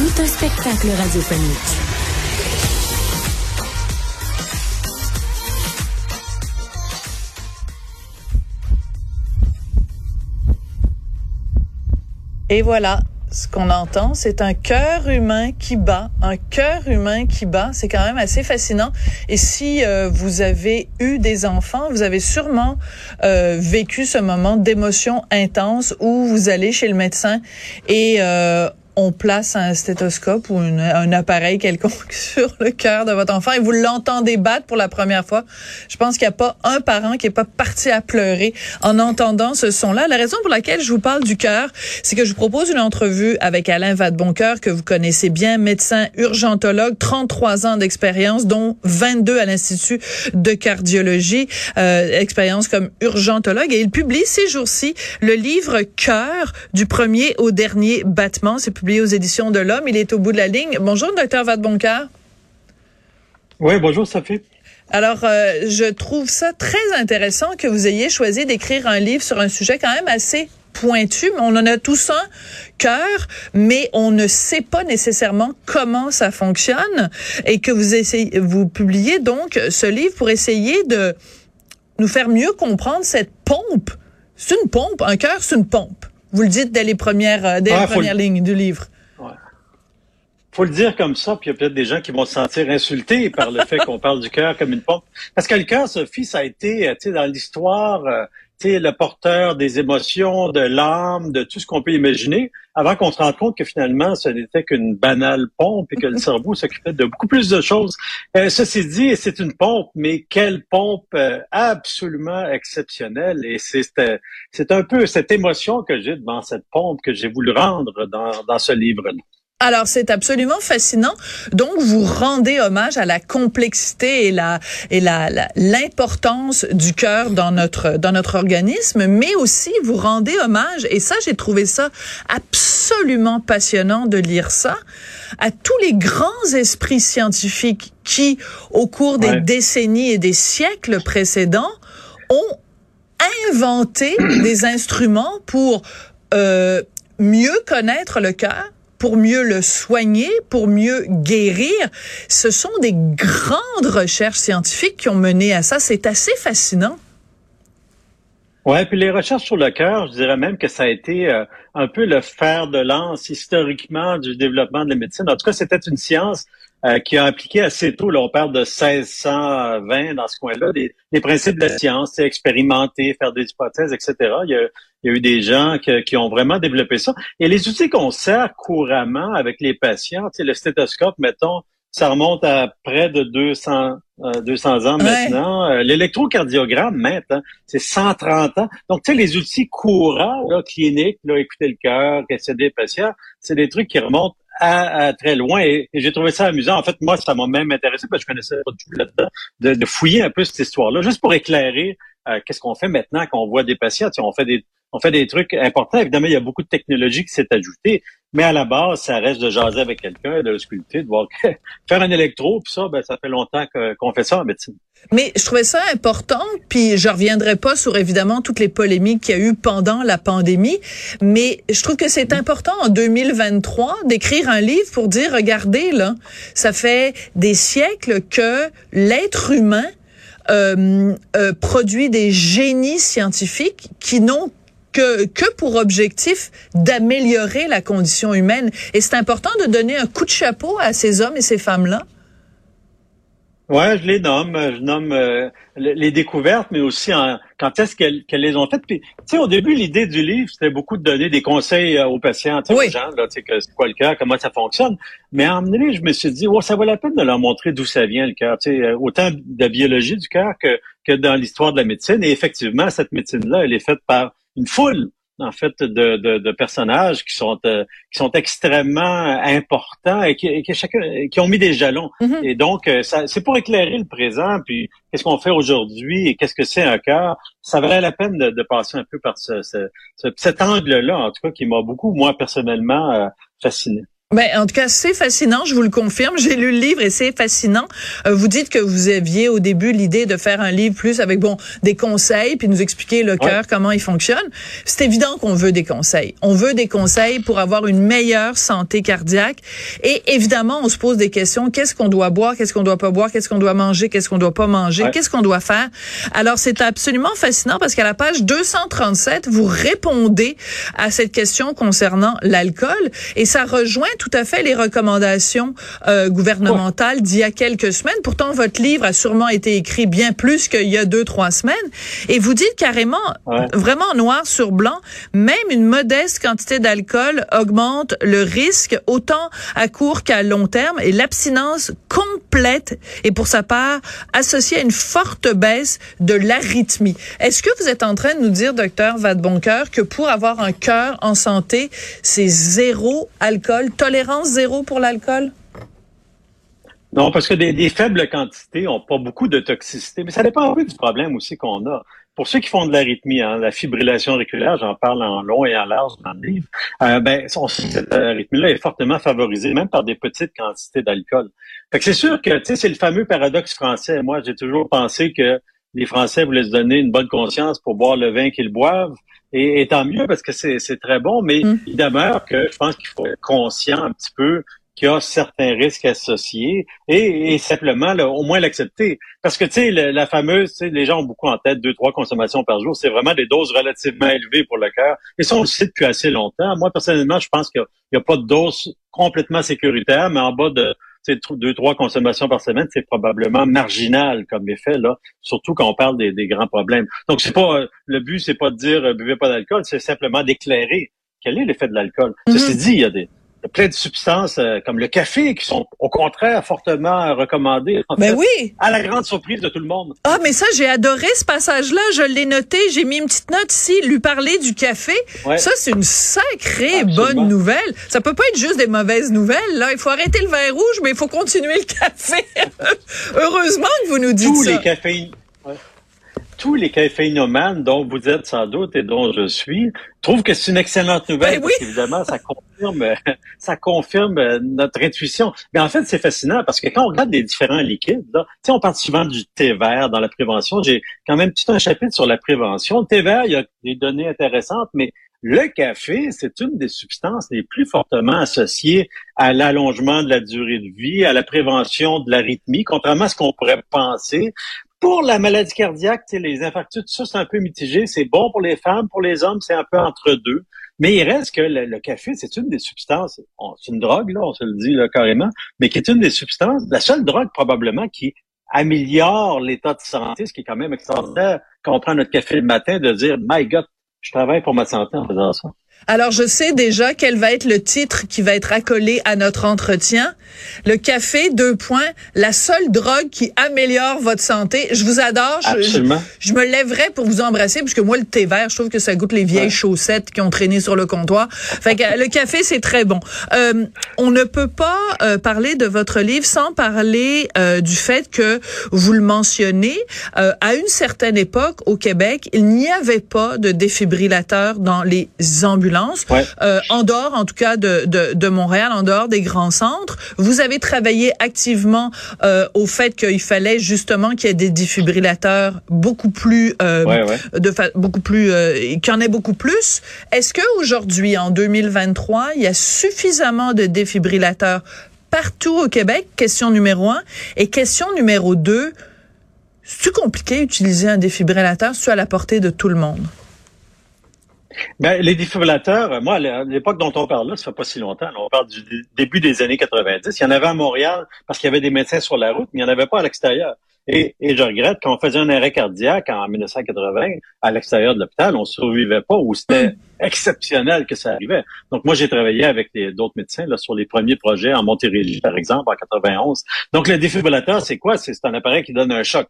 Tout un spectacle radiophonique. Et voilà, ce qu'on entend, c'est un cœur humain qui bat, un cœur humain qui bat. C'est quand même assez fascinant. Et si euh, vous avez eu des enfants, vous avez sûrement euh, vécu ce moment d'émotion intense où vous allez chez le médecin et euh, on place un stéthoscope ou un appareil quelconque sur le cœur de votre enfant et vous l'entendez battre pour la première fois, je pense qu'il n'y a pas un parent qui est pas parti à pleurer en entendant ce son-là. La raison pour laquelle je vous parle du cœur, c'est que je vous propose une entrevue avec Alain Vadeboncoeur, que vous connaissez bien, médecin urgentologue, 33 ans d'expérience, dont 22 à l'Institut de cardiologie, euh, expérience comme urgentologue. Et il publie ces jours-ci le livre Cœur du premier au dernier battement. C'est publié aux éditions de l'Homme. Il est au bout de la ligne. Bonjour, docteur Vadeboncoeur. Oui, bonjour, Sophie. Alors, euh, je trouve ça très intéressant que vous ayez choisi d'écrire un livre sur un sujet quand même assez pointu. On en a tous un cœur, mais on ne sait pas nécessairement comment ça fonctionne et que vous essayez, vous publiez donc ce livre pour essayer de nous faire mieux comprendre cette pompe. C'est une pompe. Un cœur, c'est une pompe. Vous le dites dès les premières, euh, dès les premières lignes du livre. Ouais. Faut le dire comme ça, puis il y a peut-être des gens qui vont se sentir insultés par le fait qu'on parle du cœur comme une pompe. Parce que le cœur, Sophie, ça a été, euh, tu sais, dans l'histoire, euh, le porteur des émotions, de l'âme, de tout ce qu'on peut imaginer, avant qu'on se rende compte que finalement, ce n'était qu'une banale pompe et que le cerveau s'occupait de beaucoup plus de choses. Euh, ceci dit, c'est une pompe, mais quelle pompe euh, absolument exceptionnelle. Et c'est c'est un peu cette émotion que j'ai devant cette pompe que j'ai voulu rendre dans, dans ce livre-là. Alors c'est absolument fascinant. Donc vous rendez hommage à la complexité et la et la l'importance du cœur dans notre dans notre organisme, mais aussi vous rendez hommage et ça j'ai trouvé ça absolument passionnant de lire ça à tous les grands esprits scientifiques qui au cours des décennies et des siècles précédents ont inventé des instruments pour euh, mieux connaître le cœur pour mieux le soigner, pour mieux guérir. Ce sont des grandes recherches scientifiques qui ont mené à ça. C'est assez fascinant. Ouais, puis les recherches sur le cœur, je dirais même que ça a été euh, un peu le fer de lance historiquement du développement de la médecine. En tout cas, c'était une science euh, qui a appliqué assez tôt, là, on parle de 1620 dans ce coin-là, des, principes de la science, expérimenter, faire des hypothèses, etc. Il y a, il y a eu des gens qui ont vraiment développé ça. Et les outils qu'on sert couramment avec les patients, le stéthoscope, mettons, ça remonte à près de 200, 200 euh, ans maintenant. Euh, l'électrocardiogramme, maintenant, c'est 130 ans. Donc, tu sais, les outils courants, là, cliniques, là, écouter le cœur, questionner les patients, c'est des trucs qui remontent très loin et, j'ai trouvé ça amusant. En fait, moi, ça m'a même intéressé parce que je connaissais pas tout là-dedans, de, fouiller un peu cette histoire-là, juste pour éclairer euh, qu'est-ce qu'on fait maintenant quand on voit des patients. on fait des on fait des trucs importants. Évidemment, il y a beaucoup de technologie qui s'est ajoutée, mais à la base, ça reste de jaser avec quelqu'un, de le sculpter, de voir faire un électro, puis ça, ben, ça fait longtemps qu'on fait ça en médecine. Mais je trouvais ça important, puis je reviendrai pas sur évidemment toutes les polémiques qu'il y a eu pendant la pandémie, mais je trouve que c'est important en 2023 d'écrire un livre pour dire, regardez là, ça fait des siècles que l'être humain euh, euh, produit des génies scientifiques qui n'ont que, que pour objectif d'améliorer la condition humaine. Et c'est important de donner un coup de chapeau à ces hommes et ces femmes-là. Ouais, je les nomme, je nomme euh, les découvertes, mais aussi en, quand est-ce qu'elles les ont faites. Puis, tu sais, au début, l'idée du livre, c'était beaucoup de donner des conseils euh, aux patients, aux gens, là, tu sais, c'est quoi le cœur, comment ça fonctionne. Mais en donné, je me suis dit, oh, ça vaut la peine de leur montrer d'où ça vient le cœur. Tu sais, euh, autant de la biologie du cœur que que dans l'histoire de la médecine. Et effectivement, cette médecine-là, elle est faite par une foule en fait de, de, de personnages qui sont euh, qui sont extrêmement importants et qui, et qui, chacun qui ont mis des jalons. Mhm. Et donc euh, ça, c'est pour éclairer le présent puis qu'est-ce qu'on fait aujourd'hui et qu'est-ce que c'est un cœur. Ça valait la peine de, de passer un peu par ce, ce, cet angle-là en tout cas qui m'a beaucoup moi personnellement euh, fasciné. Ben, en tout cas, c'est fascinant, je vous le confirme. J'ai lu le livre et c'est fascinant. Euh, vous dites que vous aviez au début l'idée de faire un livre plus avec bon des conseils puis nous expliquer le cœur comment il fonctionne. C'est évident qu'on veut des conseils. On veut des conseils pour avoir une meilleure santé cardiaque et évidemment, on se pose des questions, qu'est-ce qu'on doit boire, qu'est-ce qu'on doit pas boire, qu'est-ce qu'on doit manger, qu'est-ce qu'on doit pas manger, qu'est-ce qu'on doit faire? Alors, c'est absolument fascinant parce qu'à la page 237, vous répondez à cette question concernant l'alcool et ça rejoint tout à fait les recommandations euh, gouvernementales d'il y a quelques semaines. Pourtant, votre livre a sûrement été écrit bien plus qu'il y a deux, trois semaines. Et vous dites carrément, vraiment noir sur blanc, même une modeste quantité d'alcool augmente le risque autant à court qu'à long terme et l'abstinence complète est pour sa part associée à une forte baisse de l'arythmie. Est-ce que vous êtes en train de nous dire, docteur Vadeboncoeur, que pour avoir un cœur en santé, c'est zéro alcool, tolérance zéro pour l'alcool? Non, parce que des, faibles quantités ont pas beaucoup de toxicité, mais ça dépend un peu du problème aussi qu'on a. Pour ceux qui font de l'arythmie, hein, la fibrillation auriculaire, j'en parle en long et en large dans le livre, euh, ben, cette arythmie-là est fortement favorisée, même par des petites quantités d'alcool. Fait que c'est sûr que, tu sais, c'est le fameux paradoxe français. Moi, j'ai toujours pensé que les Français voulaient se donner une bonne conscience pour boire le vin qu'ils boivent. Et, tant mieux parce que c'est très bon, mais mm. il demeure que je pense qu'il faut être conscient un petit peu qu'il y a certains risques associés et, simplement au moins l'accepter. Parce que tu sais, la, fameuse, les gens ont beaucoup en tête deux, trois consommations par jour. C'est vraiment des doses relativement élevées pour le cœur. Et ça, on le sait depuis assez longtemps. Moi, personnellement, je pense qu'il n'y a, pas de dose complètement sécuritaire, mais en bas de deux, trois consommations par semaine, c'est probablement marginal comme effet, là, surtout quand on parle des, grands problèmes. Donc, c'est pas le but, c'est pas de dire euh, buvez pas d'alcool, c'est simplement d'éclairer quel est l'effet de l'alcool. Mm-hmm. Ceci dit, il y a des, il y a plein de substances euh, comme le café qui sont au contraire fortement recommandées. En ben oui. À la grande surprise de tout le monde. Ah, mais ça, j'ai adoré ce passage-là. Je l'ai noté. J'ai mis une petite note ici. Lui parler du café. Ça, c'est une sacrée bonne nouvelle. Ça peut pas être juste des mauvaises nouvelles. Là, il faut arrêter le vin rouge, mais il faut continuer le café. Heureusement que vous nous dites Tous ça. les cafés tous les caféinomanes dont vous êtes sans doute et dont je suis trouvent que c'est une excellente nouvelle ben oui. parce qu'évidemment ça confirme ça confirme euh, notre intuition. Mais en fait, c'est fascinant parce que quand on regarde les différents liquides, là, on parle souvent du thé vert dans la prévention. J'ai quand même tout un chapitre sur la prévention. Le thé vert, il y a des données intéressantes, mais le café, c'est une des substances les plus fortement associées à l'allongement de la durée de vie, à la prévention de l'arythmie, contrairement à ce qu'on pourrait penser. Pour la maladie cardiaque, les infarctus, tout ça, c'est un peu mitigé. C'est bon pour les femmes, pour les hommes, c'est un peu entre deux. Mais il reste que le, café, c'est une des substances, c'est une drogue, là, on se le dit carrément, mais qui est une des substances, la seule drogue probablement qui améliore l'état de santé, ce qui est quand même extraordinaire quand on prend notre café le matin, de dire, my God, je travaille pour ma santé en faisant ça. Alors, je sais déjà quel va être le titre qui va être accolé à notre entretien. Le café, deux points, la seule drogue qui améliore votre santé. Je vous adore. Absolument. Je, me lèverai pour vous embrasser, puisque moi, le thé vert, je trouve que ça goûte les vieilles chaussettes qui ont traîné sur le comptoir. Fait que le café, c'est très bon. Euh, on ne peut pas euh, parler de votre livre sans parler euh, du fait que vous le mentionnez. à une certaine époque, au Québec, il n'y avait pas de défibrillateur dans les ambulances euh, en dehors en tout cas de, de, de, Montréal, en dehors des grands centres. Vous avez travaillé activement euh, au fait qu'il fallait justement qu'il y ait des défibrillateurs beaucoup plus, euh, de beaucoup plus, qu'il y en ait beaucoup plus. Est-ce que aujourd'hui, en 2023, il y a suffisamment de défibrillateurs partout au Québec? Question numéro un. Et question numéro deux. C'est compliqué d'utiliser un défibrillateur, c'est à la portée de tout le monde? Ben, les défibrillateurs, moi, à l'époque dont on parle là, ça fait pas si longtemps. on parle du début des années 90. Il y en avait à Montréal parce qu'il y avait des médecins sur la route, mais il n'y en avait pas à l'extérieur. Et, et, je regrette, quand on faisait un arrêt cardiaque en 1980 à l'extérieur de l'hôpital, on survivait pas ou c'était hmm. exceptionnel que ça arrivait. Donc moi, j'ai travaillé avec d'autres médecins là, sur les premiers projets en Montérégie, par exemple, en 91. Donc le défibrillateur, c'est quoi? C'est un appareil qui donne un choc.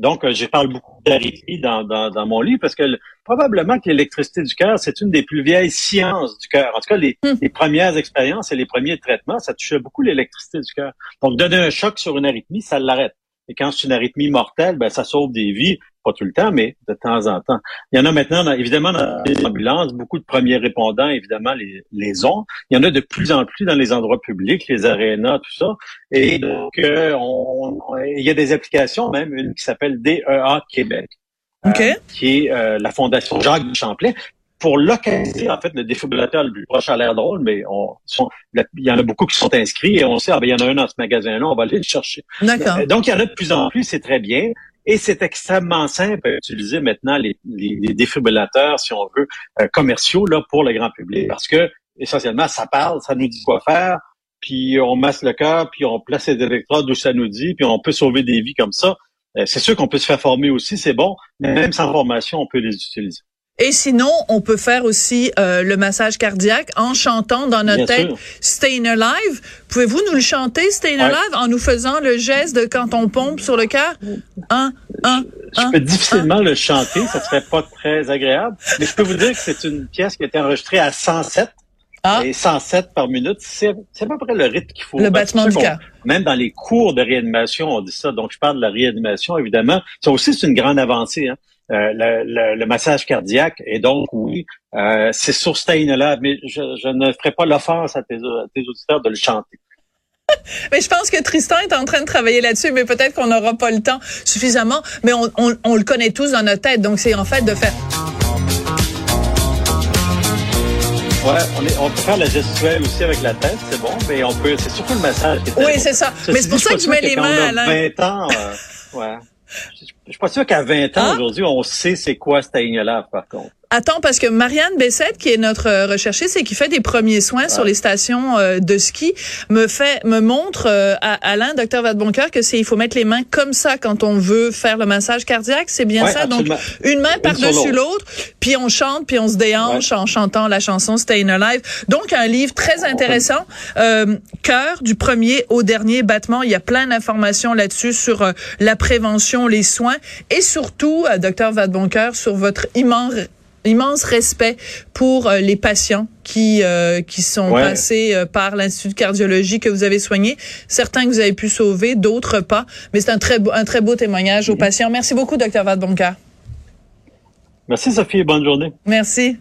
Donc, euh, je parle beaucoup d'arythmie dans, dans, dans, mon livre parce que probablement que l'électricité du cœur, c'est une des plus vieilles sciences du cœur. En tout cas, les, hmm. les premières expériences et les premiers traitements, ça touchait beaucoup l'électricité du cœur. Donc, donner un choc sur une arythmie, ça l'arrête. Et quand c'est une arythmie mortelle, ben, ça sauve des vies, pas tout le temps, mais de temps en temps. Il y en a maintenant, évidemment, dans les ambulances, beaucoup de premiers répondants, évidemment, les, les ont. Il y en a de plus en plus dans les endroits publics, les arénas, tout ça. Et donc, euh, il y a des applications, même une qui s'appelle DEA Québec. Euh, qui est euh, la Fondation Jacques Champlain, pour localiser en fait le défibrillateur le plus proche à l'air drôle, mais on, il y en a beaucoup qui sont inscrits et on sait, ah, ben, il y en a un dans ce magasin-là, on va aller le chercher. D'accord. Euh, donc, il y en a de plus en plus, c'est très bien. Et c'est extrêmement simple à utiliser maintenant les, les, défibrillateurs, si on veut, euh, commerciaux là pour le grand public, parce que essentiellement, ça parle, ça nous dit quoi faire, puis on masse le cœur, puis on place les électrodes où ça nous dit, puis on peut sauver des vies comme ça. Euh, c'est sûr qu'on peut se faire former aussi, c'est bon, mais même sans formation, on peut les utiliser. Et sinon, on peut faire aussi euh, le massage cardiaque en chantant dans notre tête Staying Alive. Pouvez-vous nous le chanter, Staying Alive, en nous faisant le geste de quand on pompe sur le cœur? Un, un, je, peux difficilement le chanter, ça serait pas très agréable. Mais je peux vous dire que c'est une pièce qui a été enregistrée à 107. Ah. Et 107 par minute, c'est à peu près le rythme qu'il faut. Le battement du cœur. Même dans les cours de réanimation, on dit ça. Donc, je parle de la réanimation, évidemment. Ça aussi, c'est une grande avancée. Hein. Euh, le, massage cardiaque. Et donc, oui, euh, c'est sur là mais je, ne ferai pas l'offense à tes, auditeurs de le chanter. Mais je pense que Tristan est en train de travailler là-dessus, mais peut-être qu'on n'aura pas le temps suffisamment. Mais on, on, le connaît tous dans notre tête, donc c'est en fait de faire. Ouais, on, est, on peut faire la gestuelle aussi avec la tête, c'est bon, mais on peut, c'est surtout le massage. oui, c'est ça. mais c'est pour ça que je mets les mains 20 ans, euh, ouais. Je suis pas sûr qu'à 20 ans, ah. aujourd'hui, on sait c'est quoi Staying Alive, par contre. Attends, parce que Marianne Bessette, qui est notre euh, recherchiste et qui fait des premiers soins sur les stations euh, de ski, me fait, me montre euh, à Alain, docteur Vadeboncoeur, que c'est il faut mettre les mains comme ça quand on veut faire le massage cardiaque. C'est bien ça. Donc une main par-dessus l'autre, puis on chante, puis on se déhanche en chantant la chanson Staying Alive. Donc un livre très intéressant. Euh, cœur du premier au dernier battement. Il y a plein d'informations là-dessus sur la prévention, les soins et surtout, docteur Vadeboncoeur, sur votre immense immense respect pour euh, les patients qui euh, qui sont passés euh, par l'institut de cardiologie que vous avez soigné, certains que vous avez pu sauver, d'autres pas, mais c'est un très beau un très beau témoignage aux patients. Merci beaucoup docteur Vadeboncoeur. Merci Sophie, bonne journée. Merci.